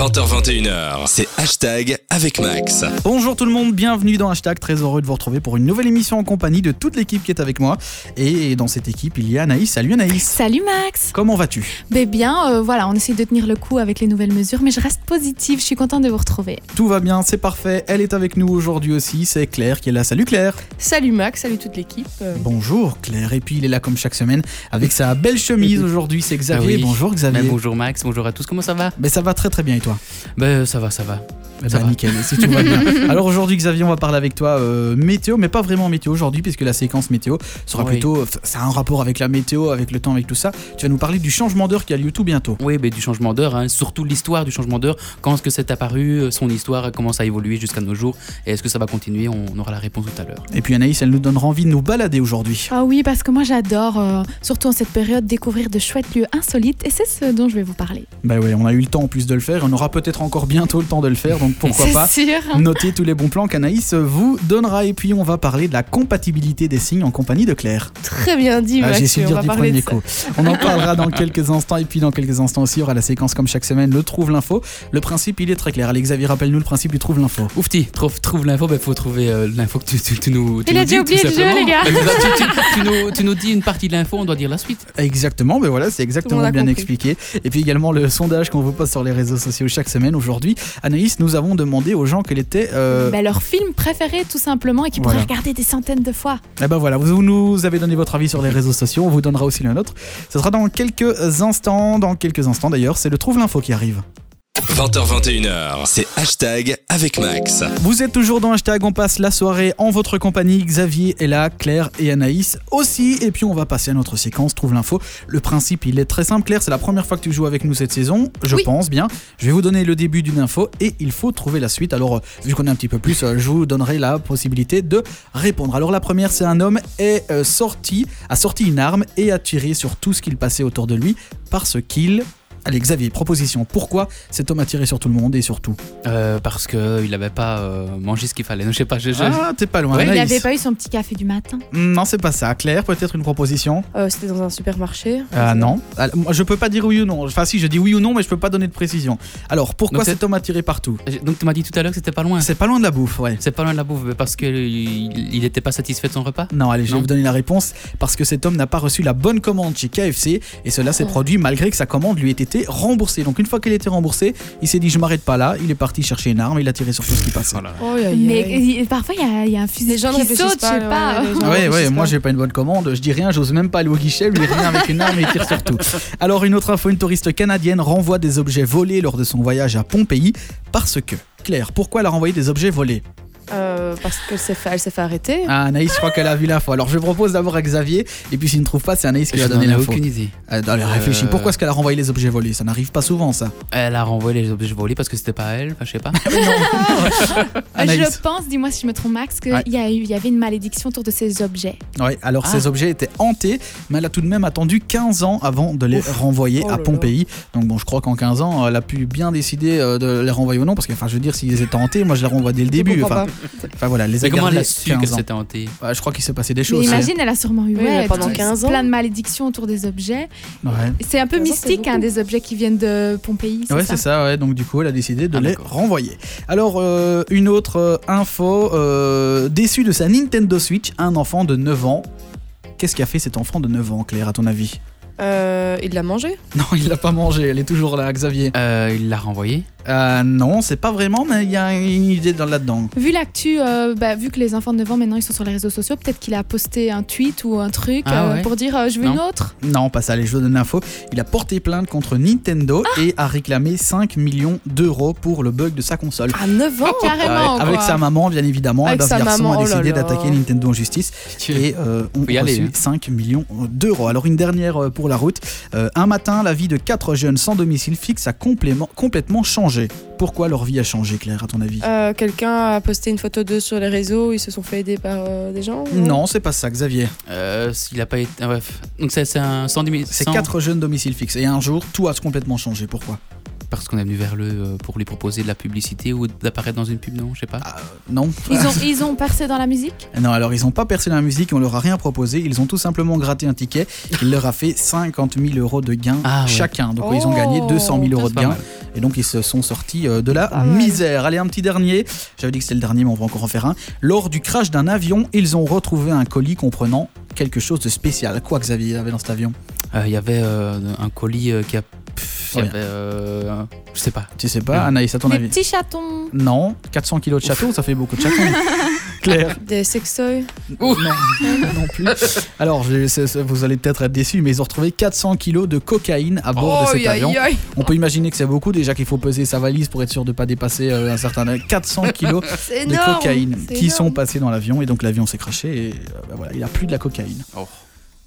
20h21h, c'est hashtag avec Max. Bonjour tout le monde, bienvenue dans Hashtag, très heureux de vous retrouver pour une nouvelle émission en compagnie de toute l'équipe qui est avec moi. Et dans cette équipe, il y a Anaïs. Salut Anaïs. Salut Max. Comment vas-tu? Ben bien, euh, voilà, on essaie de tenir le coup avec les nouvelles mesures, mais je reste positive, je suis contente de vous retrouver. Tout va bien, c'est parfait. Elle est avec nous aujourd'hui aussi, c'est Claire qui est là. Salut Claire. Salut Max, salut toute l'équipe. Euh, Bonjour Claire. Et puis il est là comme chaque semaine avec sa belle chemise aujourd'hui, c'est Xavier. Ah oui. Bonjour Xavier. Ben, bonjour Max, bonjour à tous, comment ça va? Mais ça va très très bien et toi? Ben ça va, ça va. Eh Ça ben, va. nickel, si tout va bien. Alors aujourd'hui Xavier, on va parler avec toi euh, météo, mais pas vraiment météo aujourd'hui puisque la séquence météo sera Oui. plutôt, ça a un rapport avec la météo, avec le temps, avec tout ça. Tu vas nous parler du changement d'heure qui a lieu tout bientôt. Oui, ben, du changement d'heure, hein, surtout l'histoire du changement d'heure, quand est-ce que c'est apparu, euh, son histoire, comment ça a évolué jusqu'à nos jours, et est-ce que ça va continuer, on aura la réponse tout à l'heure. Et puis Anaïs, elle nous donnera envie de nous balader aujourd'hui. Ah oui, parce que moi j'adore, euh, surtout en cette période, découvrir de chouettes lieux insolites, et c'est ce dont je vais vous parler. Bah ouais, on a eu le temps en plus de le faire, on aura peut-être encore bientôt le temps de le faire, donc pourquoi pas sûr. noter tous les bons plans qu'Anaïs vous donnera. Et puis on va parler de la compatibilité des signes en compagnie de Claire. Très bien dit Ah, J'ai su on dire du premier coup. On en parlera dans quelques instants. Et puis dans quelques instants aussi, il y aura la séquence comme chaque semaine, le trouve l'info. Le principe, il est très clair. Allez Xavier, rappelle-nous le principe du trouve l'info. Oufti, trouve, trouve l'info, ben faut trouver euh, l'info que tu, tu- tu nous. tu Il nous a déjà oublié le jeu, les gars. Ben, tu, tu- tu nous, tu nous dis une partie de l'info, on doit dire la suite. Exactement, mais voilà, c'est exactement a bien compris. expliqué. Et puis également le sondage qu'on vous pose sur les réseaux sociaux chaque semaine. Aujourd'hui, Anaïs, nous avons demandé aux gens quel était. euh, Ben, leur film préféré tout simplement, et qu'ils Voilà. pourraient regarder des centaines de fois. Eh ben voilà, vous nous avez donné votre avis sur les réseaux sociaux, on vous donnera aussi le nôtre. Ce sera dans quelques instants, dans quelques instants d'ailleurs, c'est le trouve l'info qui arrive. 20h21h, c'est hashtag avec Max. Vous êtes toujours dans hashtag, on passe la soirée en votre compagnie. Xavier est là, Claire et Anaïs aussi. Et puis on va passer à notre séquence Trouve l'info. Le principe, il est très simple. Claire, c'est la première fois que tu joues avec nous cette saison, je Oui. pense bien. Je vais vous donner le début d'une info et il faut trouver la suite. Alors, euh, vu qu'on est un petit peu plus, euh, je vous donnerai la possibilité de répondre. Alors, la première, c'est un homme est euh, sorti, a sorti une arme et a tiré sur tout ce qu'il passait autour de lui parce qu'il. Allez, Xavier, proposition. Pourquoi cet homme a tiré sur tout le monde et sur tout Euh, parce qu'il n'avait pas euh, mangé ce qu'il fallait. Je sais pas, je, je- Ah, t'es pas loin. Ouais, il n'avait pas eu son petit café du matin. Non, c'est pas ça. Claire, peut-être une proposition? Euh, C'était dans un supermarché. Ah non. Je peux pas dire oui ou non. Enfin, si, je dis oui ou non, mais je peux pas donner de précision. Alors, pourquoi cet homme a tiré partout? Donc tu m'as dit tout à l'heure que c'était pas loin. C'est pas loin de la bouffe, ouais. C'est pas loin de la bouffe, mais parce qu'il n'était pas satisfait de son repas? Non, allez, je vais Non. vous donner la réponse. Parce que cet homme n'a pas reçu la bonne commande chez KFC. Et cela s'est Oh. produit malgré que sa commande lui ait été remboursée. Donc, une fois qu'elle était remboursée, il s'est dit Je m'arrête pas là. Il est parti chercher une arme. Il a tiré sur tout ce qui passait. Voilà. Oh, aïe, Mais parfois, il y, a- il y a un fusil Les gens ne qui réfléchissent saute, je pas, sais pas. ouais, ne Ouais, moi j'ai pas une bonne commande, je dis rien, j'ose même pas aller au guichet, lui il vient avec une arme et il tire sur tout. Alors une autre info, une touriste canadienne renvoie des objets volés lors de son voyage à Pompéi parce que, Claire, pourquoi elle a renvoyé des objets volés? Euh, parce qu'elle s'est fait, elle s'est fait arrêter. Ah, Anaïs, je crois qu'elle a vu l'info. Alors je propose d'abord à Xavier, et puis s'il ne trouve pas, c'est Anaïs qui n'en donner ai l'info. aucune idée. Euh, allez, réfléchis, Euh, pourquoi est-ce qu'elle a renvoyé les objets volés? Ça n'arrive pas souvent ça. Elle a renvoyé les objets volés parce que c'était pas elle, enfin je sais pas. Anaïs. Je pense, dis-moi si je me trompe Max, qu'il Ouais. y, a eu- il y avait une malédiction autour de ces objets. Ouais, alors Ah. ces objets étaient hantés, mais elle a tout de même attendu 15 ans avant de les Ouf. renvoyer Oh à là là. Pompéi. Donc bon, je crois qu'en 15 ans, elle a pu bien décider euh, de les renvoyer ou non, parce que enfin, je veux dire, s'ils étaient hantés, moi je les renvoie dès le début. Je comprends Enfin, enfin, voilà, les Mais comment elle a su 15 qu'elle ans. s'était hantée? Ouais, je crois qu'il s'est passé des Mais choses. imagine, elle a sûrement eu Oui, ouais, mais pendant tout- 15 ans. plein de malédictions autour des objets. Ouais, C'est un peu 15 ans, c'est mystique, hein, des objets qui viennent de Pompéi. ouais c'est ça, ouais. Donc du coup, elle a décidé de Ah, les renvoyer. Alors, euh, une autre euh, info, euh, déçu de sa Nintendo Switch, un enfant de 9 ans. Qu'est-ce qu'a fait cet enfant de 9 ans, Claire, à ton avis? Euh, il l'a mangé? Non, il l'a pas mangé, elle est toujours là, Xavier. euh, Il l'a renvoyé. Euh, non, c'est pas vraiment, mais il y a une idée dans- là-dedans. Vu l'actu, euh, bah, vu que les enfants de 9 ans maintenant ils sont sur les réseaux sociaux, peut-être qu'il a posté un tweet ou un truc Ah euh, ouais. pour dire euh, je veux Non. une autre? Non, pas ça, allez, je vous donne l'info. Il a porté plainte contre Nintendo Ah et a réclamé 5 millions d'euros pour le bug de sa console. À 9 ans Carrément. Ouais, avec quoi. sa maman, bien évidemment. Avec sa garçon maman, a oh décidé d'attaquer Nintendo en justice et euh, y aller, reçu hein. 5 millions d'euros. Alors une dernière pour la route. Euh, un matin, la vie de quatre jeunes sans domicile fixe a complètement changé. Pourquoi leur vie a changé, Claire, à ton avis? Euh, Quelqu'un a posté une photo d'eux sur les réseaux, ils se sont fait aider par euh, des gens Non, c'est pas ça, Xavier. Euh, S'il a pas été. ah, bref. Donc c'est c'est un 110 000. C'est 100 quatre jeunes domicile fixe. Et un jour, tout a complètement changé. Pourquoi? Parce qu'on est venu vers le euh, pour lui proposer de la publicité ou d'apparaître dans une pub, non Je sais pas. Non. Ils ont, ils ont percé dans la musique? Non, alors ils n'ont pas percé dans la musique, on leur a rien proposé. Ils ont tout simplement gratté un ticket. Il leur a fait 50 000 euros de gains Ah, ouais. chacun. Donc ils ont gagné 200 000 euros de gains. Et donc ils se sont sortis euh, de la misère. Allez, un petit dernier. J'avais dit que c'était le dernier, mais on va encore en faire un. Lors du crash d'un avion, ils ont retrouvé un colis comprenant quelque chose de spécial. Quoi, Xavier, il y avait dans cet avion? Euh, Il y avait euh, un colis euh, qui a. pff, Il y Ouais. avait. euh, je sais pas. Tu sais pas. Anaïs, à ton Des avis petits chatons. Non, 400 kilos de château, ça fait beaucoup de châteaux. Claire Des sextoys. Non, non plus. Alors, je- c'est- c'est- vous allez peut-être être déçus, mais ils ont retrouvé 400 kilos de cocaïne à bord de cet avion. On peut imaginer que c'est beaucoup, déjà qu'il faut peser sa valise pour être sûr de ne pas dépasser euh, un certain 400 kilos C'est de énorme. cocaïne c'est qui sont passés dans l'avion et donc l'avion s'est craché et euh, bah voilà, il a plus de la cocaïne. Oh.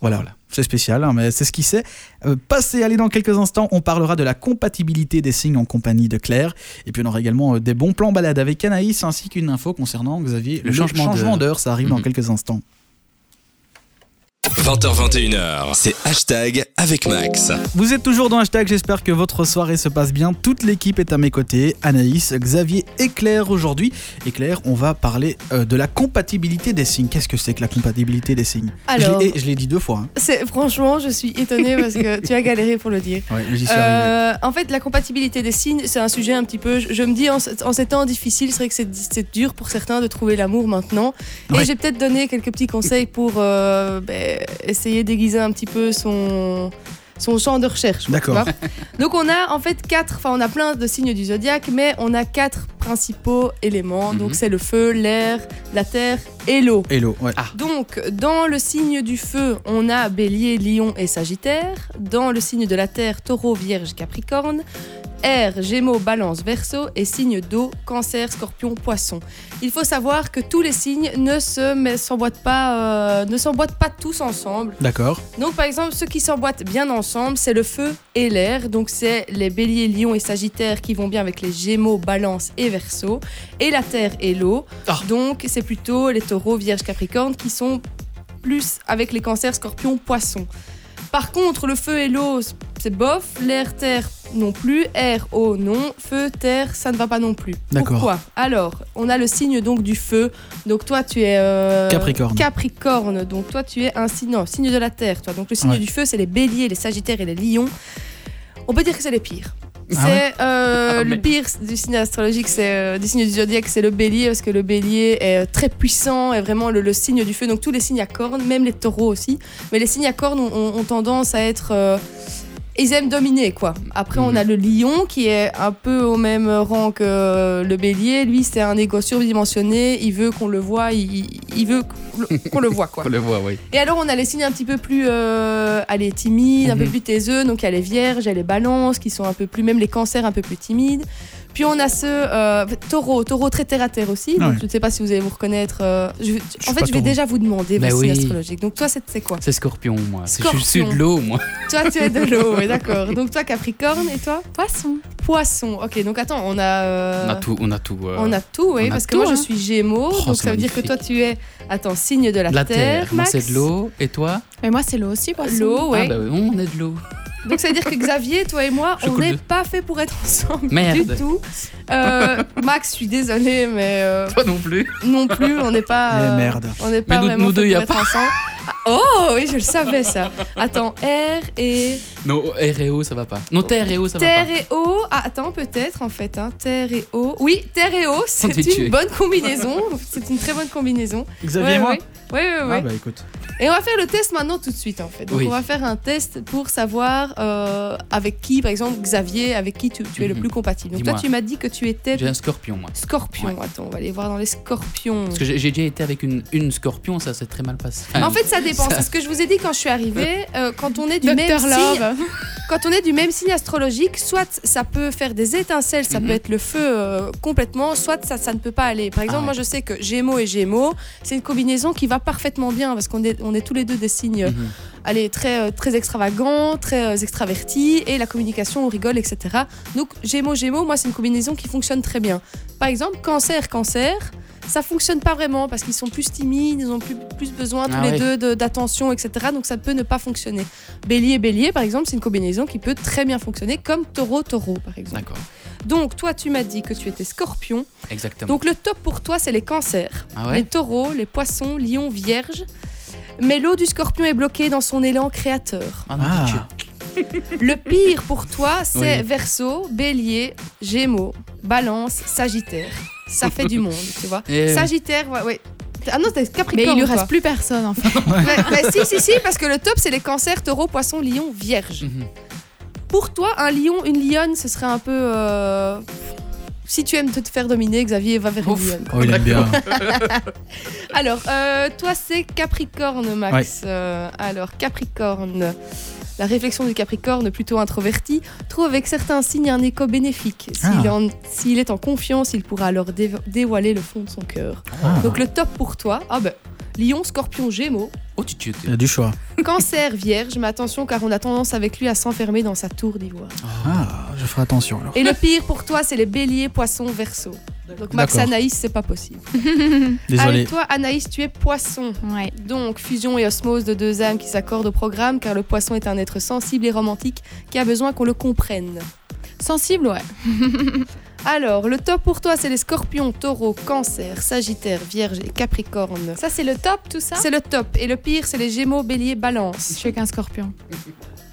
Voilà, voilà. c'est spécial, hein, mais c'est ce qui c'est. Euh, passez, allez dans quelques instants, on parlera de la compatibilité des signes en compagnie de Claire et puis on aura également euh, des bons plans balades avec Anaïs ainsi qu'une info concernant Xavier Le changement d'heure. d'heure, ça arrive dans Mhm. quelques instants. 20h21h, c'est hashtag avec Max. Vous êtes toujours dans Hashtag, j'espère que votre soirée se passe bien. Toute l'équipe est à mes côtés, Anaïs, Xavier et Claire aujourd'hui. Et Claire, on va parler euh, de la compatibilité des signes. Qu'est-ce que c'est que la compatibilité des signes? Alors, Je l'ai- et je l'ai dit deux fois. hein. c'est franchement, je suis étonnée parce que tu as galéré pour le dire. Ouais, j'y suis arrivé. Euh, en fait, la compatibilité des signes, c'est un sujet un petit peu. Je, je me dis, en, ce- en ces temps difficiles, c'est vrai que c'est c'est dur pour certains de trouver l'amour maintenant. Et Ouais. j'ai peut-être donné quelques petits conseils pour euh, ben, essayer d'aiguiser un petit peu son son champ de recherche. D'accord. Donc on a en fait quatre, enfin on a plein de signes du zodiaque, mais on a quatre principaux éléments. Donc Mhm. c'est le feu, l'air, la terre l'eau. Hello, ouais. Donc, dans le signe du feu, on a bélier, lion et sagittaire. Dans le signe de la terre, taureau, vierge, capricorne. Air, gémeaux, balance, verseau. Et signe d'eau, cancer, scorpion, poisson. Il faut savoir que tous les signes ne se s'emboîtent pas, euh, ne s'emboîtent pas tous ensemble. D'accord. Donc, par exemple, ceux qui s'emboîtent bien ensemble, c'est le feu et l'air. Donc, c'est les béliers, lions et sagittaires qui vont bien avec les gémeaux, balance et verseau. Et la terre et l'eau. Ah. Donc, c'est plutôt les taureaux, vierges, capricornes qui sont plus avec les cancers, scorpions, poissons. Par contre, le feu et l'eau, c'est bof. L'air, terre, non plus. Air, eau, non. Feu, terre, ça ne va pas non plus. D'accord. Pourquoi? Alors, on a le signe donc du feu. Donc toi, tu es euh, Capricorne. Capricorne. Donc toi, tu es un signe, non, signe de la terre. Toi. Donc le signe Ouais. du feu, c'est les béliers, les sagittaires et les lions. On peut dire que c'est les pires. Ah C'est euh, Ah, le pire du signe astrologique, c'est euh, du signe du zodiaque, c'est le bélier parce que le bélier est euh, très puissant, est vraiment le, le signe du feu. Donc tous les signes à cornes, même les taureaux aussi. Mais les signes à cornes ont, tendance à être ils aiment dominer quoi. Après on Mhm. a le lion qui est un peu au même rang que le bélier. Lui c'est un égo surdimensionné. Il veut qu'on le voit. Il, il veut qu'on le- qu'on voit quoi. On le voit, oui. Et alors on a les signes un petit peu plus, euh, allez timides, un peu Mhm. plus taiseux. Donc il y a les vierges, il y a les balances qui sont un peu plus, même les cancers un peu plus timides. Puis on a ce euh, taureau, taureau très terre à terre aussi. Donc je ne sais pas si vous allez vous reconnaître. euh, je- en fait je vais taureau. déjà vous demander signes oui. astrologiques. Donc toi c'est c'est quoi? C'est scorpion, moi. C'est- Je suis Scorpion. de l'eau, moi. Toi tu es de l'eau, oui, d'accord. Donc toi Capricorne et toi? Poisson. Poisson. Ok donc attends on a. euh, On a tout. On a tout. euh, on a tout, oui, parce que tout, moi je hein. suis Gémeaux, Oh, donc ça veut dire que toi tu es, attends, signe de la, terre. Moi, Max. c'est de l'eau. Et toi? Mais moi, c'est l'eau aussi, poisson. L'eau, ouais. Ah, bah oui, on est de l'eau. Donc ça veut dire que Xavier, toi et moi, Je on n'est pas fait pour être ensemble Merde. du tout. Euh, Max, je suis désolée, mais euh, Toi non plus. non plus, on n'est pas. Mais euh, merde. On n'est pas nous- vraiment nous fait deux, pour y a être ensemble. Ah, oh oui, je le savais ça. Attends, R et Non, R et O, ça va pas. Non, terre et eau, ça terre va pas. et eau. Ah, attends, peut-être en fait. Hein. Terre et eau. Oui, terre et eau, c'est tué. une bonne combinaison. c'est une très bonne combinaison. Xavier Ouais, et moi ouais. Oui, oui, oui. Ah bah écoute. Et on va faire le test maintenant tout de suite en fait. Donc Oui. on va faire un test pour savoir euh, avec qui, par exemple Xavier, avec qui tu, tu es le Mhm. plus compatible. Donc toi tu m'as dit que tu étais J'ai un scorpion, moi. scorpion. Ouais. Attends, on va aller voir dans les scorpions. Parce que j'ai déjà été avec une, une scorpion, ça s'est très mal passé. En fait, ça dépend. C'est ce que je vous ai dit quand je suis arrivée. Euh, quand on est du même signe, quand on est du même signe astrologique, soit ça peut faire des étincelles, ça Mhm. peut être le feu euh, complètement, soit ça, ça ne peut pas aller. Par exemple, Ah moi je sais que Gémeaux et Gémeaux, c'est une combinaison qui va parfaitement bien parce qu'on est, on est tous les deux des signes Mhm. Très, euh, très extravagants, très euh, extravertis, et la communication, on rigole, etc. Donc Gémeaux, Gémeaux, moi c'est une combinaison qui fonctionne très bien. Par exemple, Cancer, Cancer, ça fonctionne pas vraiment parce qu'ils sont plus timides, ils ont plus, plus besoin tous Ah les deux de- d'attention, etc. Donc ça peut ne pas fonctionner. Bélier, bélier, par exemple, c'est une combinaison qui peut très bien fonctionner, comme taureau, taureau, par exemple. D'accord. Donc toi, tu m'as dit que tu étais scorpion. Exactement. Donc le top pour toi, c'est les cancers. ah ouais Les taureaux, les poissons, lions, vierges. Mais l'eau du scorpion est bloquée dans son élan créateur. Ah non, Ah. Le pire pour toi, c'est Oui. Verseau, Bélier, Gémeaux, Balance, Sagittaire. Ça fait du monde, tu vois. Eh oui. Sagittaire, ouais, ouais. Ah non, t'es Mais Capricorne. il lui toi. reste plus personne en fait. Mais, mais si, si, si, parce que le top, c'est les cancers, taureaux, poissons, lions, vierges. Mhm. Pour toi, un lion, une lionne, ce serait un peu. euh, Si tu aimes te faire dominer, Xavier va vers Ouf. Oh, il aime bien. Alors, euh, toi, c'est Capricorne, Max. Euh, alors, Capricorne. La réflexion du Capricorne, plutôt introverti, trouve avec certains signes un écho bénéfique. S'il Ah. est en confiance, il pourra alors dé- dévoiler le fond de son cœur. Ah. Donc, le top pour toi, ah ben, Lion, Scorpion, Gémeaux, Oh, tu, tu, Il y a du choix. Cancer, Vierge, mais attention car on a tendance avec lui à s'enfermer dans sa tour d'ivoire. Ah, je ferai attention alors. Et le pire pour toi, c'est les Béliers, Poissons, Verseau. Donc, Max. Anaïs, c'est pas possible. Désolé. Allez, toi, Anaïs, tu es Poisson. Ouais. Donc, fusion et osmose de deux âmes qui s'accordent au programme, car le poisson est un être sensible et romantique qui a besoin qu'on le comprenne. Sensible, ouais. Alors, le top pour toi, c'est les scorpions, taureaux, cancer, sagittaire, vierge et capricorne. Ça, c'est le top, tout ça? C'est le top. Et le pire, c'est les gémeaux, bélier, Je balance. suis qu'un scorpion.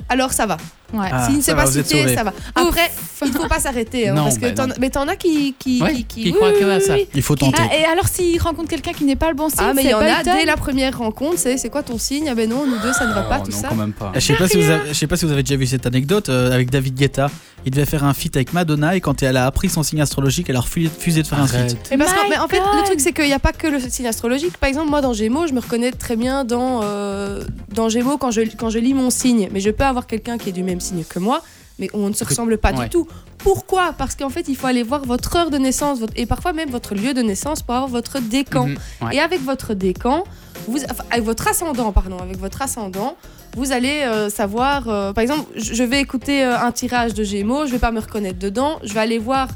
Alors, ça va. Ouais. Ah, S'il ne va, pas sauvés. ça va. Après, il faut pas s'arrêter. hein, Non, parce que bah non. mais t'en as qui. qui, Ouais, qui, qui croient que à ça. Il faut tenter. Ah, et alors s'il rencontre quelqu'un qui n'est pas le bon signe, Ah, mais il y en a dès la première rencontre, c'est c'est quoi ton signe? Ah, ben non, nous deux, ça ne va pas, Oh, tout non, ça. quand même pas. Je sais pas, si vous avez, je sais pas si vous avez déjà vu cette anecdote euh, avec David Guetta. Il devait faire un feat avec Madonna et quand elle a appris son signe astrologique, elle a refusé de faire un feat. Mais, parce mais en fait, le truc, c'est qu'il n'y a pas que le signe astrologique. Par exemple, moi, dans Gémeaux, je me reconnais très bien dans, euh, dans Gémeaux quand je, quand je lis mon signe. Mais je peux avoir quelqu'un qui est du même signe que moi, mais on ne se ressemble pas ouais. du tout. Pourquoi? Parce qu'en fait, il faut aller voir votre heure de naissance votre- et parfois même votre lieu de naissance pour avoir votre décan. Mhm, ouais. Et avec votre décan, vous, enfin, avec votre ascendant, pardon, avec votre ascendant, vous allez euh, savoir, euh, par exemple, je je vais écouter euh, un tirage de Gémeaux, je vais pas me reconnaître dedans, je vais aller voir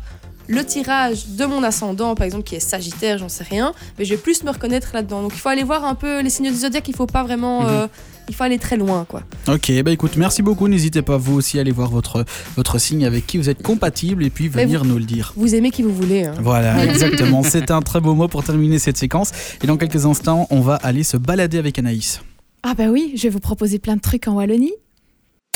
le tirage de mon ascendant, par exemple, qui est Sagittaire, j'en sais rien, mais je vais plus me reconnaître là-dedans. Donc il faut aller voir un peu les signes du zodiaque, il faut pas vraiment, Mhm. euh, il faut aller très loin, quoi. Ok, bah écoute, merci beaucoup. N'hésitez pas vous aussi à aller voir votre, votre signe avec qui vous êtes compatible et puis venir nous le dire. Vous aimez qui vous voulez. hein. Voilà, exactement. C'est un très beau mot pour terminer cette séquence. Et dans quelques instants, on va aller se balader avec Anaïs. Ah bah oui, je vais vous proposer plein de trucs en Wallonie.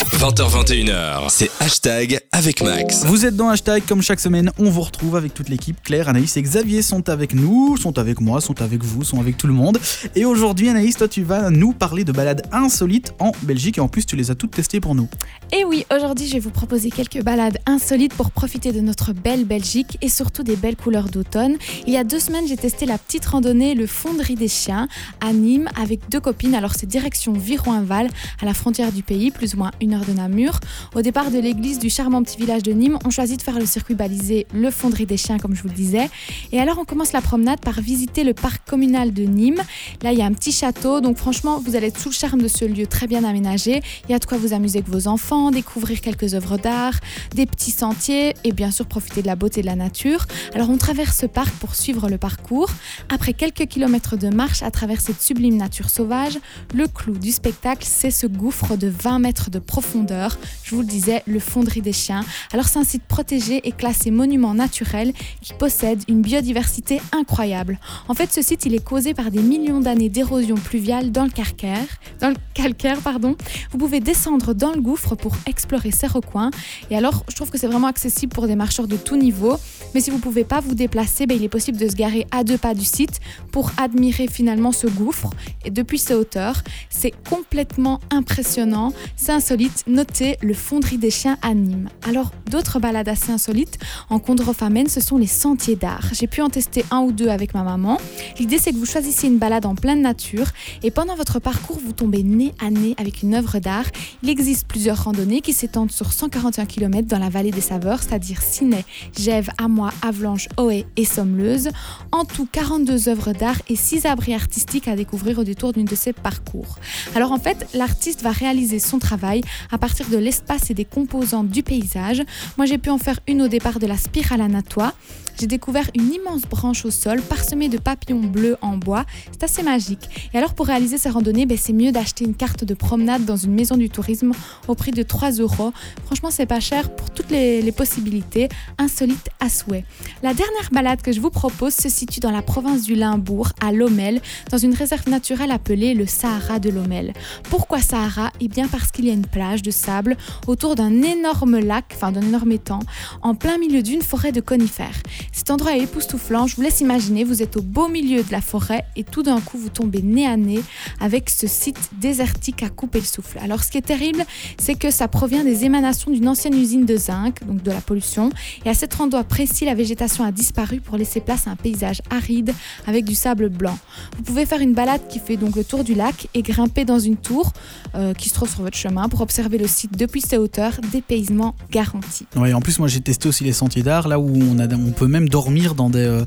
20h21h, c'est hashtag avec Max. Vous êtes dans Hashtag, comme chaque semaine, on vous retrouve avec toute l'équipe. Claire, Anaïs et Xavier sont avec nous, sont avec moi, sont avec vous, sont avec tout le monde. Et aujourd'hui, Anaïs, toi, tu vas nous parler de balades insolites en Belgique. Et en plus, tu les as toutes testées pour nous. Et oui, aujourd'hui, je vais vous proposer quelques balades insolites pour profiter de notre belle Belgique et surtout des belles couleurs d'automne. Il y a deux semaines, j'ai testé la petite randonnée Le Fonderie des Chiens à Nîmes avec deux copines. Alors, c'est direction Viroinval, à la frontière du pays, plus ou moins une de Namur. Au départ de l'église du charmant petit village de Nîmes, on choisit de faire le circuit balisé Le Fonderie des Chiens, comme je vous le disais. Et alors, on commence la promenade par visiter le parc communal de Nîmes. Là, il y a un petit château, donc franchement, vous allez être sous le charme de ce lieu très bien aménagé. Il y a de quoi vous amuser avec vos enfants, découvrir quelques œuvres d'art, des petits sentiers et bien sûr profiter de la beauté de la nature. Alors on traverse ce parc pour suivre le parcours. Après quelques kilomètres de marche à travers cette sublime nature sauvage, le clou du spectacle, c'est ce gouffre de 20 mètres de profondeur. Je vous le disais, le fonderie des chiens. Alors c'est un site protégé et classé monument naturel qui possède une biodiversité incroyable. En fait, ce site, il est causé par des millions d'années d'érosion pluviale dans le calcaire, dans le calcaire, pardon. Vous pouvez descendre dans le gouffre pour explorer ces recoins. Et alors, je trouve que c'est vraiment accessible pour des marcheurs de tout niveau. Mais si vous ne pouvez pas vous déplacer, ben, il est possible de se garer à deux pas du site pour admirer finalement ce gouffre. Et depuis ces hauteurs, c'est complètement impressionnant. C'est insolite. Notez le fonderie des chiens à Nîmes. Alors, d'autres balades assez insolites en Condrefamène, ce sont les sentiers d'art. J'ai pu en tester un ou deux avec ma maman. L'idée, c'est que vous choisissiez une balade en pleine nature et pendant votre parcours, vous tombez nez à nez avec une œuvre d'art. Il existe plusieurs randonnées qui s'étendent sur 141 km dans la vallée des saveurs, c'est-à-dire Ciney, Gèves, Amois, Avlanches, Oé et Sommeleuse. En tout, 42 œuvres d'art et 6 abris artistiques à découvrir au détour d'une de ces parcours. Alors en fait, l'artiste va réaliser son travail à partir de l'espace et des composantes du paysage. Moi, j'ai pu en faire une au départ de la spirale à Natois. J'ai découvert une immense branche au sol parsemée de papillons bleus en bois. C'est assez magique. Et alors pour réaliser ces randonnées, ben, c'est mieux d'acheter une carte de promenade dans une maison du tourisme au prix de 3 euros. Franchement, c'est pas cher pour toutes les, les possibilités, insolite à souhait. La dernière balade que je vous propose se situe dans la province du Limbourg, à Lommel, dans une réserve naturelle appelée le Sahara de Lommel. Pourquoi Sahara? Eh bien parce qu'il y a une plage de sable autour d'un énorme lac, enfin d'un énorme étang, en plein milieu d'une forêt de conifères. Cet endroit est époustouflant, je vous laisse imaginer, vous êtes au beau milieu de la forêt et tout d'un coup vous tombez nez à nez avec ce site désertique à couper le souffle. Alors ce qui est terrible, c'est que ça provient des émanations d'une ancienne usine de zinc, donc de la pollution, et à cet endroit précis, la végétation a disparu pour laisser place à un paysage aride avec du sable blanc. Vous pouvez faire une balade qui fait donc le tour du lac et grimper dans une tour euh, qui se trouve sur votre chemin pour observer le site depuis ses hauteurs, dépaysement garanti. Ouais, en plus, moi j'ai testé aussi les sentiers d'art, là où on, a, on peut même dormir dans, des, euh,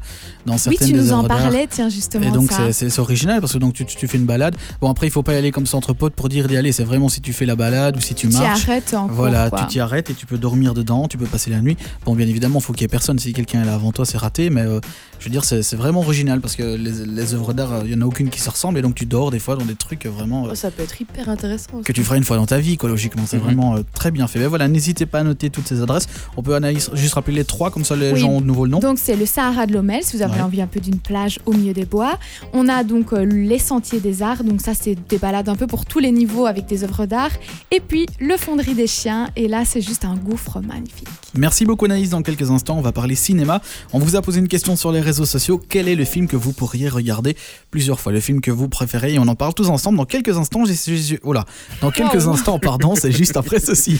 dans Oui, certaines tu des nous en parlais, tiens justement. Et donc c'est- original parce que donc tu, tu- tu fais une balade. Bon après il faut pas y aller comme ça entre potes pour dire d'y aller. C'est vraiment si tu fais la balade ou si tu tu t'y marches. arrêtes en Voilà, cours, tu t'y arrêtes et tu peux dormir dedans, tu peux passer la nuit. Bon, bien évidemment, il faut qu'il y ait personne. Si quelqu'un est là avant toi, c'est raté. Mais euh, je veux dire, c'est vraiment original parce que les, les œuvres d'art, euh, il y en a aucune qui se ressemble et donc tu dors des fois dans des trucs euh, vraiment euh, Oh, ça peut être hyper intéressant. que tu feras une fois dans ta vie, quoi, logiquement. C'est Mhm. vraiment euh, très bien fait. Mais voilà, n'hésitez pas à noter toutes ces adresses. On peut Anaïs juste rappeler les trois, comme ça les Oui. gens ont de nouveau le nom. Donc c'est le Sahara de Lommel, si vous avez Ouais. envie un peu d'une plage au milieu des bois. On a donc euh, les sentiers des arts, donc ça c'est des balades un peu pour tous les niveaux avec des œuvres d'art. Et puis le fonderie des chiens, et là c'est juste un gouffre magnifique. Merci beaucoup Anaïs. Dans quelques instants, on va parler cinéma. On vous a posé une question sur les réseaux sociaux. Quel est le film que vous pourriez regarder plusieurs fois Le film que vous préférez Et on en parle tous ensemble. Dans quelques instants, j'ai... j'ai- Oh là. Dans quelques instants, pardon, c'est juste après ceci.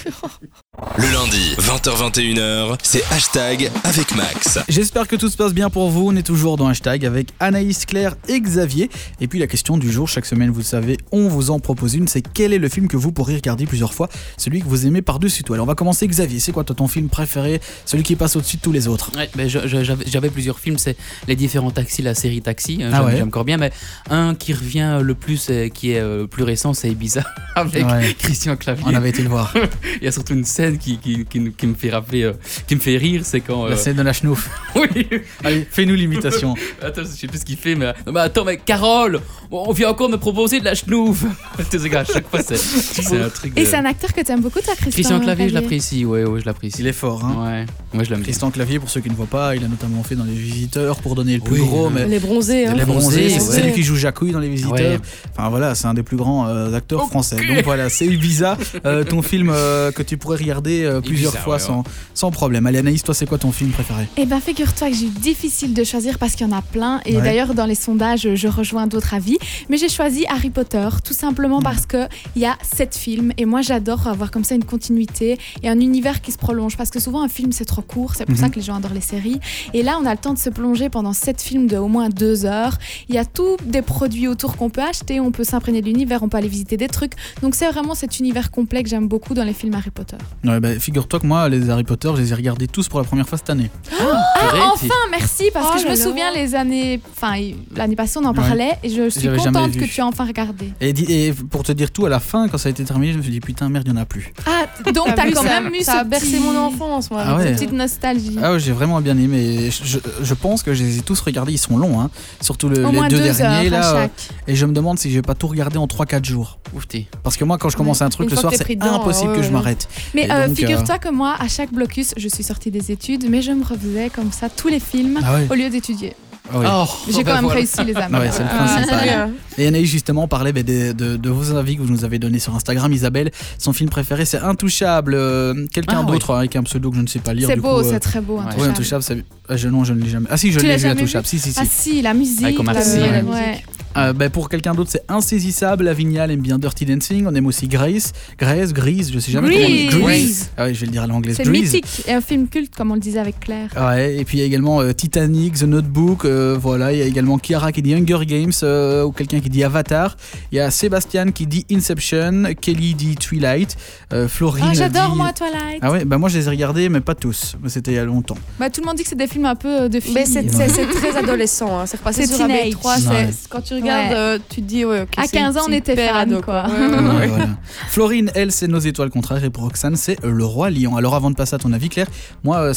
Le lundi, 20h-21h, c'est hashtag avec Max. J'espère que tout se passe bien pour vous. On est toujours dans hashtag avec Anaïs, Claire et Xavier. Et puis la question du jour, chaque semaine, vous le savez, on vous en propose une. C'est quel est le film que vous pourriez regarder plusieurs fois Celui que vous aimez par-dessus tout. Alors on va commencer Xavier. C'est quoi toi ton film préféré Celui qui passe au-dessus de tous les autres? Ouais, ben, je- je- j'avais j'avais plusieurs films, c'est les différents taxis, la série Taxi, hein, Ah j'aime ouais. encore bien, mais un qui revient le plus, qui est euh, le plus récent, c'est Ibiza, avec Ouais. Christian Clavier. On avait été le voir. Il y a surtout une scène qui, qui, qui, me fait rappeler, euh, qui me fait rire, c'est quand... La euh, scène de la chenouf. oui, Allez, fais-nous l'imitation. attends, je sais plus ce qu'il fait, mais... Non, mais attends, mais Carole, on vient encore me proposer de la chenouf Tu sais, à chaque fois, c'est c'est un truc Et c'est un acteur que tu aimes beaucoup toi Christian Christian Clavier, je l'apprécie, ouais, ouais, je l'apprécie. Il est fort, hein. Ouais, moi je l'aime bien. Tristan Clavier, pour ceux qui ne voient pas, il a notamment fait dans Les Visiteurs pour donner le plus Oui, gros, mais Les bronzés, hein. les bronzés, Bronzés, c'est ouais. lui qui joue Jacouille dans Les Visiteurs. Ouais. Enfin voilà, c'est un des plus grands euh, acteurs français. Donc voilà, c'est Ibiza, euh, ton film euh, que tu pourrais regarder euh, plusieurs Ibiza, fois ouais, sans, sans problème. Allez Anaïs, toi c'est quoi ton film préféré? Eh ben figure-toi que j'ai eu difficile de choisir parce qu'il y en a plein et Ouais. d'ailleurs dans les sondages je rejoins d'autres avis mais j'ai choisi Harry Potter tout simplement Hmm. parce que il y a sept films et moi j'adore avoir comme ça une continuité et un univers qui se prolonge parce que souvent un film c'est trop court c'est pour Mhm. ça que les gens adorent les séries et là on a le temps de se plonger pendant sept films de au moins deux heures il y a tous des produits autour qu'on peut acheter on peut s'imprégner de l'univers on peut aller visiter des trucs donc c'est vraiment cet univers complet que j'aime beaucoup dans les films Harry Potter Ouais, bah, Figure-toi que moi, les Harry Potter, je les ai regardés tous pour la première fois cette année. Purée, Enfin, merci, parce Oh que je là me souviens les années, enfin l'année passée on en Ouais. parlait et je suis contente que tu aies enfin regardé. Et, pour te dire tout, à la fin, quand ça a été terminé, je me suis dit putain, merde, il n'y en a plus. Ah, donc t'as quand même eu Ça a bercé petit- mon enfance, moi. Ah ouais. cette petite nostalgie. Ah ouais, j'ai vraiment bien aimé. Je, je- je pense que je les ai tous regardés, ils sont longs, hein. surtout le- les deux, deux, derniers là. euh. Et je me demande si je vais pas tout regarder en 3-4 jours. Ouf, t'es- Parce que moi, quand je commence un truc Une le soir, c'est dedans, impossible ouais, que je m'arrête. Mais euh, donc, figure-toi que moi, à chaque blocus, je suis sortie des études, mais je me refaisais comme ça tous les films Ah ouais. au lieu d'étudier. Ah oui. Oh, J'ai ben quand même voilà. réussi les amis. Ouais, c'est le Ah, principal. c'est bien. Et Anaïs justement parlait bah, des- de, de vos avis que vous nous avez donnés sur Instagram. Isabelle, son film préféré c'est Intouchable. Euh, Quelqu'un Ah, d'autre avec un pseudo que je ne sais pas lire. C'est beau, coup, euh, c'est très beau. ouais. Oui, Intouchable. Intouchable, c'est- ah, je, non, je ne l'ai jamais. Ah si, je l'ai vu Intouchable. Si, si, si. Ah si, la musique. Avec Omar la- Sy, ouais. Ouais. Euh, bah, pour quelqu'un d'autre, c'est Insaisissable. Lavignal aime bien Dirty Dancing. On aime aussi Grace. Grace, Grease, je sais jamais comment on dit. Grease. Grease. Ah oui, je vais le dire à l'anglaise. C'est Grease. mythique et un film culte comme on le disait avec Claire. Ouais, et puis il y a également euh, Titanic, The Notebook, euh, voilà, il y a également Kiara qui dit Hunger Games, euh, ou quelqu'un qui dit Avatar, il y a Sébastien qui dit Inception, Kelly dit Twilight, euh, Florine Ah, j'adore dit... moi Twilight. Ah ouais, bah moi je les ai regardés, mais pas tous, c'était il y a longtemps. Bah, tout le monde dit que c'est des films un peu de filles. Mais c'est c'est- c'est très adolescent, hein. c'est repassé C'est sur teenage. AB3, c'est- Ouais. quand tu regardes, Ouais. euh, tu te dis, ouais, ok. À c'est- 15 ans, on était fan, ado, quoi. Ouais, ouais, ouais. Ouais, voilà. Florine, elle, c'est nos étoiles contraires et pour Roxane, c'est le roi lion. Alors avant de passer à ton avis, Claire, moi, euh,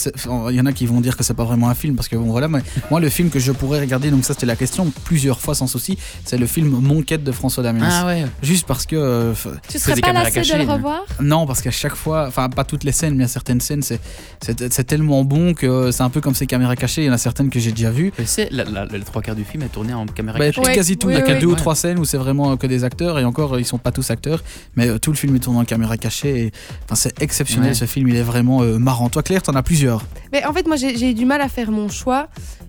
il y en a qui vont dire que c'est pas vraiment un film parce que bon voilà, mais moi le film que je pourrais regarder, donc ça c'était la question plusieurs fois sans souci, c'est le film Mon quête de François Damiens. Ah ouais. Juste parce que euh, Tu serais pas lassé de le hein. revoir? Non parce qu'à chaque fois, enfin pas toutes les scènes, mais à certaines scènes, c'est tellement bon que c'est un peu comme ces caméras cachées. Il y en a certaines que j'ai déjà vues. Mais c'est la, la- le trois quarts du film est tourné en caméra Bah, cachée. Ouais, quasi tout, il y a oui, que oui. deux ou trois scènes où c'est vraiment que des acteurs et encore ils sont pas tous acteurs, mais euh, tout le film est tourné en caméra cachée et enfin, c'est exceptionnel Ouais. ce film, il est vraiment euh, marrant. Toi Claire, t'en as plusieurs. Mais en fait, moi, j'ai j'ai eu du mal à faire mon choix.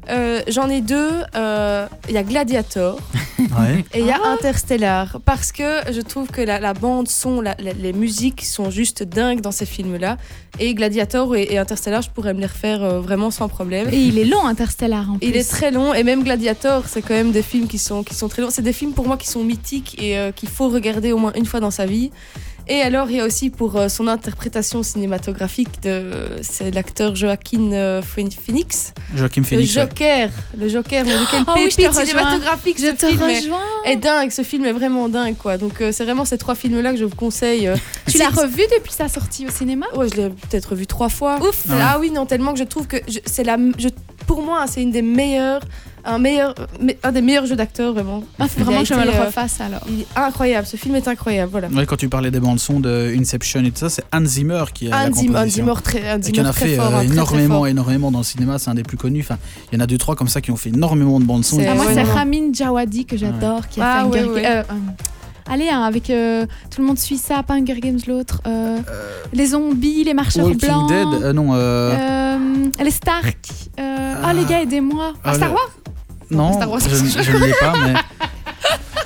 Euh, J'en ai deux. euh, Il y a Gladiator Ouais. et il y a Ah. Interstellar. Parce que je trouve que la, la bande son, la- la- les musiques sont juste dingues dans ces films-là. Et Gladiator et, et Interstellar, je pourrais me les refaire euh, vraiment sans problème. Et il est long, Interstellar, en plus. Il est très long et même Gladiator, c'est quand même des films qui sont, qui sont très longs. C'est des films pour moi qui sont mythiques et euh, qu'il faut regarder au moins une fois dans sa vie. Et alors, il y a aussi pour euh, son interprétation cinématographique, de, c'est l'acteur Joaquin euh, Phoenix. Joachim Le Phoenix. ouais. Joker, le Joker, mais quel Oh oui, je te rejoins. cinématographique Je te film est, rejoins. est dingue. Ce film est vraiment dingue, quoi. Donc, euh, c'est vraiment ces trois films-là que je vous conseille. Tu l'as revu depuis sa sortie au cinéma? Ouais, je l'ai peut-être revu trois fois. Ouf. Ah oui, non, tellement que je trouve que c'est la, je, pour moi, c'est une des meilleures, un meilleur, un des meilleurs jeux d'acteurs vraiment. Il faut vraiment que je me le euh, refasse alors. Il est incroyable, ce film est incroyable, voilà. Ouais, quand tu parlais des bandes son de Inception et tout ça, c'est Hans Zimmer qui a la Zimmer, composition. Zimmer Et qui en a très fait fort, euh, hein, très, très énormément, fort. énormément dans le cinéma. C'est un des plus connus. Enfin, il y en a deux, trois comme ça qui ont fait énormément de bandes son. C'est- Ah, moi, c'est. Ramin Djawadi que j'adore, qui a Ah, fait ouais, Hunger ouais. Euh, Allez, hein, avec euh, tout le monde suit ça, pas Hunger Games l'autre. euh, les zombies, les marcheurs Walking blancs. Dead, euh, non, euh, euh, les Stark. euh, Ah, les gars, aidez-moi. Ah, Ah, Star Wars non, je, je ne l'ai pas, mais.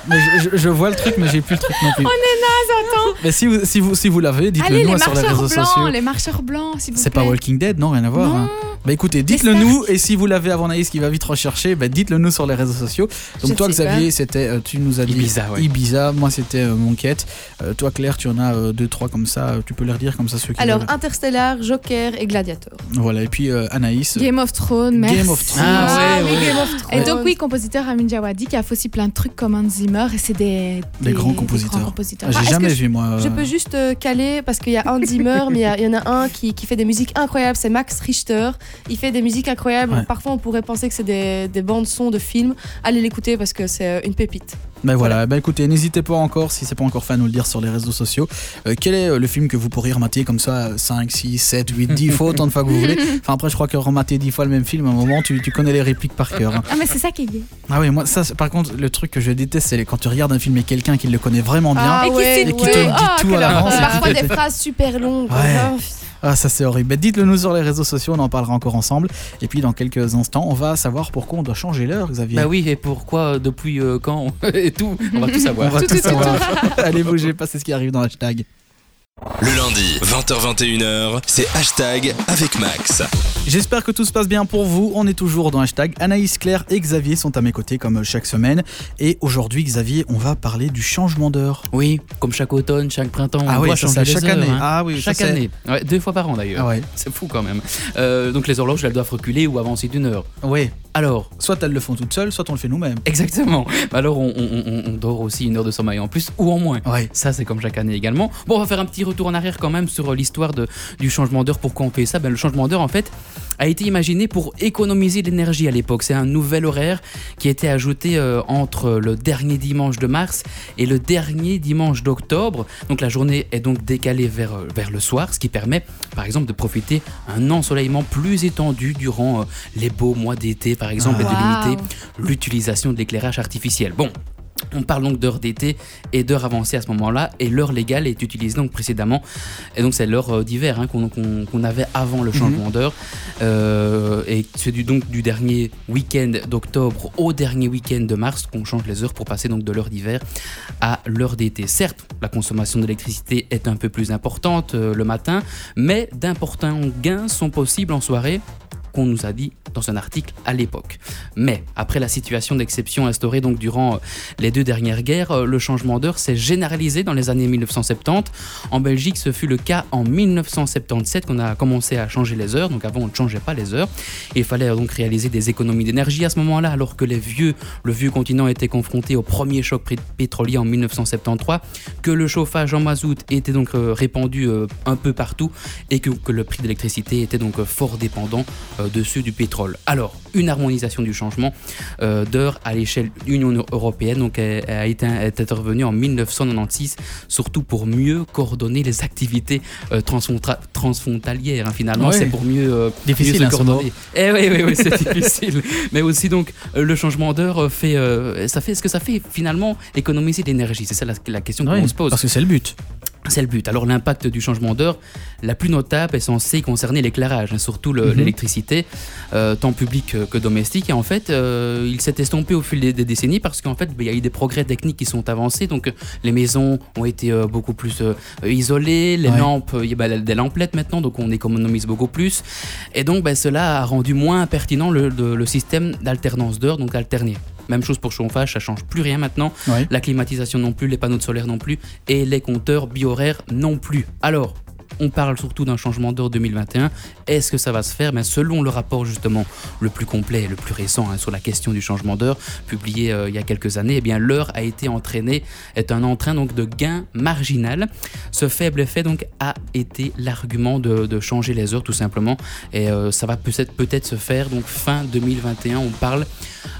mais je, je- je vois le truc, mais j'ai plus le truc non plus. On est naze, attends. Mais si vous, si vous, si vous l'avez, dites-le les nous sur les réseaux blancs, sociaux. les marcheurs blancs, s'il vous C'est plaît. pas Walking Dead, non, rien à voir. Non. hein. Bah écoutez, dites-le nous, et si vous l'avez avant Naïs qui va vite rechercher, bah dites-le nous sur les réseaux sociaux. Donc Je toi Xavier, c'était, euh, tu nous as dit Ibiza, ouais. Ibiza, moi c'était euh, Mon Quête. Euh, toi Claire, tu en as euh, deux, trois comme ça, tu peux les redire comme ça ceux qui Alors, veulent. Interstellar, Joker et Gladiator. Voilà, et puis euh, Anaïs. Game of Thrones, merci. Game of Thrones. Ah, ouais, oui, ouais. Game of Et Thrones. donc oui, compositeur Ramin Djawadi qui a fait aussi plein de trucs comme Hans Zimmer et c'est des, Des grands compositeurs. compositeurs. Ah, J'ai Ah, jamais vu moi. Je peux juste euh, caler parce qu'il y a Hans Zimmer, mais il y y, en a un qui, qui fait des musiques incroyables, c'est Max Richter. Il fait des musiques incroyables. Ouais. Parfois, on pourrait penser que c'est des, des bandes son de films. Allez l'écouter parce que c'est euh, une pépite. Ben voilà, ben écoutez, n'hésitez pas encore, si c'est pas encore fait, à nous le dire sur les réseaux sociaux. Euh, quel est euh, le film que vous pourriez remater comme ça 5, 6, 7, 8, 10 fois, autant de fois que vous voulez? Enfin après, je crois que remater 10 fois le même film, à un moment, tu, tu connais les répliques par cœur. hein. Ah mais c'est ça qui est gay. Ah oui, moi, ça, c'est- par contre, le truc que je déteste, c'est les- quand tu regardes un film et quelqu'un qui le connaît vraiment bien. Ah et qui ouais, sait et tout. qui te dit Ah, tout à l'avance. Parfois des phrases super longues. Ouais. Ah, ça c'est horrible. Ben, dites-le nous sur les réseaux sociaux, on en parlera encore ensemble. Et puis dans quelques instants, on va savoir pourquoi on doit changer l'heure, Xavier. Bah oui, et pourquoi, euh, depuis euh, quand et tout. On va tout On savoir. va Tout, tout, tout, tout, savoir. Allez, bougez pas, c'est ce qui arrive dans hashtag. Le lundi, 20h21h, c'est hashtag avec Max. J'espère que tout se passe bien pour vous. On est toujours dans hashtag. Anaïs, Claire et Xavier sont à mes côtés comme chaque semaine. Et aujourd'hui, Xavier, on va parler du changement d'heure. Oui, comme chaque automne, chaque printemps, Ah on oui, doit ça, changer c'est les chaque heures, année. hein. Ah oui, chaque année. Ouais, deux fois par an d'ailleurs. Ah ouais. C'est fou quand même. Euh, donc les horloges, elles doivent reculer ou avancer d'une heure. Oui. Alors, Soit elles le font toutes seules, soit on le fait nous-mêmes. exactement. Alors on, on- on- on dort aussi une heure de sommeil en plus ou en moins. Ouais. Ça, c'est comme chaque année également. Bon, on va faire un petit retour en arrière quand même sur euh, l'histoire du changement d'heure. Pourquoi on fait ça? Ben, Le changement d'heure, en fait, a été imaginé pour économiser l'énergie à l'époque. C'est un nouvel horaire qui a été ajouté euh, entre le dernier dimanche de mars et le dernier dimanche d'octobre. Donc la journée est donc décalée vers, euh, vers le soir, ce qui permet, par exemple, de profiter un ensoleillement plus étendu durant euh, les beaux mois d'été, par exemple, et de limiter l'utilisation de l'éclairage artificiel. Bon. On parle donc d'heure d'été et d'heure avancée à ce moment-là, et l'heure légale est utilisée donc précédemment, et donc c'est l'heure euh, d'hiver hein, qu'on avait avant le changement d'heure, Euh, et c'est du, donc du dernier week-end d'octobre au dernier week-end de mars qu'on change les heures pour passer donc de l'heure d'hiver à l'heure d'été. Certes, la consommation d'électricité est un peu plus importante euh, le matin, mais d'importants gains sont possibles en soirée qu'on nous a dit dans un article à l'époque. Mais après la situation d'exception instaurée donc durant euh, les deux dernières guerres, euh, le changement d'heure s'est généralisé dans les années 1970. En Belgique, ce fut le cas en 1977 qu'on a commencé à changer les heures. Donc avant, on ne changeait pas les heures. Il fallait donc réaliser des économies d'énergie à ce moment-là, alors que le vieux continent était confronté au premier choc pétrolier en 1973, que le chauffage en mazout était donc euh, répandu un peu partout et que, que le prix de l'électricité était donc fort dépendant de ceux du pétrole. Alors, une harmonisation du changement euh, d'heure à l'échelle Union européenne, donc elle, a été intervenue en 1996, surtout pour mieux coordonner les activités euh, transfrontalières. Hein, finalement, c'est pour mieux, euh, difficile, mieux se coordonner. Eh oui, oui, oui c'est difficile. Mais aussi donc le changement d'heure fait, ça fait, ce que ça fait finalement économiser l'énergie. C'est ça la, question qu'on se pose. Parce que c'est le but. C'est le but. Alors l'impact du changement d'heure, la plus notable est censée concerner l'éclairage, hein, surtout mhm. l'électricité, euh, tant publique que, domestique. Et en fait, euh, il s'est estompé au fil des, décennies parce qu'en fait, ben, il y a eu des progrès techniques qui sont avancés. Donc euh, les maisons ont été beaucoup plus isolées, les lampes, il y a ben, des lamplettes maintenant, donc on économise beaucoup plus. Et donc ben, cela a rendu moins pertinent le, le système d'alternance d'heure, donc alterner. Même chose pour chauffage, ça change plus rien maintenant. La climatisation non plus, les panneaux de solaire non plus, et les compteurs biohoraires non plus. Alors, on parle surtout d'un changement d'heure 2021. Est-ce que ça va se faire? Mais Selon le rapport justement le plus complet et le plus récent hein, sur la question du changement d'heure, publié euh, il y a quelques années, eh bien l'heure a été entraînée, est un entrain donc de gain marginal. Ce faible effet donc a été l'argument de, changer les heures tout simplement. Et euh, ça va peut-être peut-être se faire donc fin 2021. On parle.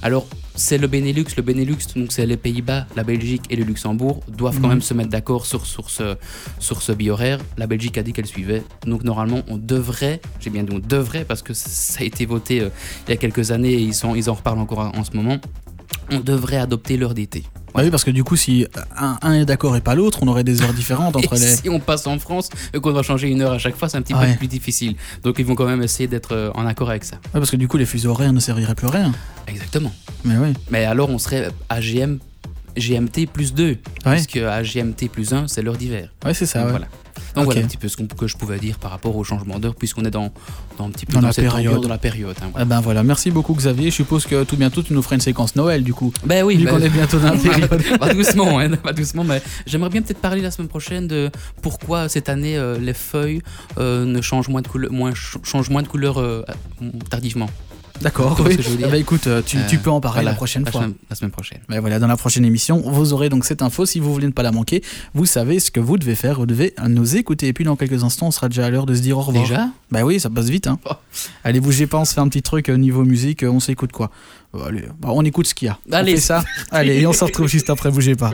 Alors c'est le Benelux. Le Benelux, donc c'est les Pays-Bas, la Belgique et le Luxembourg, doivent quand mhm. même se mettre d'accord sur, sur ce, sur ce bi-horaire. La Belgique a dit qu'elle suivait. Donc normalement, on devrait, j'ai bien dit on devrait, parce que ça a été voté euh, il y a quelques années et ils, sont, ils en reparlent encore en ce moment, on devrait adopter l'heure d'été. oui, parce que du coup, si un, est d'accord et pas l'autre, on aurait des heures différentes entre les. Si on passe en France et qu'on doit changer une heure à chaque fois, c'est un petit peu plus difficile. Donc ils vont quand même essayer d'être euh, en accord avec ça. Oui, parce que du coup, les fuseaux horaires ne serviraient plus à rien. Exactement. Mais oui. Mais alors, on serait AGM, GMT plus 2. Parce que AGMT plus 1, c'est l'heure d'hiver. Oui, c'est ça. Voilà. Donc voilà un petit peu ce que je pouvais dire par rapport au changement d'heure, puisqu'on est dans, dans, un petit peu dans, la, période. dans la période. Hein, eh ben voilà, merci beaucoup Xavier. Je suppose que tout bientôt tu nous feras une séquence Noël du coup. Ben oui, vu ben qu'on est bientôt dans la période. pas doucement, hein, pas doucement, mais j'aimerais bien peut-être parler la semaine prochaine de pourquoi cette année euh, les feuilles euh, ne changent moins de couleur, moins, changent moins de couleur euh, tardivement. D'accord, oui. Ah bah écoute, euh, tu, tu, peux en parler la prochaine fois. la semaine prochaine. Mais bah voilà, dans la prochaine émission, vous aurez donc cette info. Si vous voulez ne pas la manquer, vous savez ce que vous devez faire. Vous devez nous écouter. Et puis dans quelques instants, on sera déjà à l'heure de se dire au revoir. Déjà? Bah oui, ça passe vite. Hein. Oh. Allez, bougez pas, on se fait un petit truc euh, niveau musique. Euh, on s'écoute quoi? Allez, bah, on écoute ce qu'il y a. Allez, on fait ça. Allez, et on se retrouve juste après, bougez pas.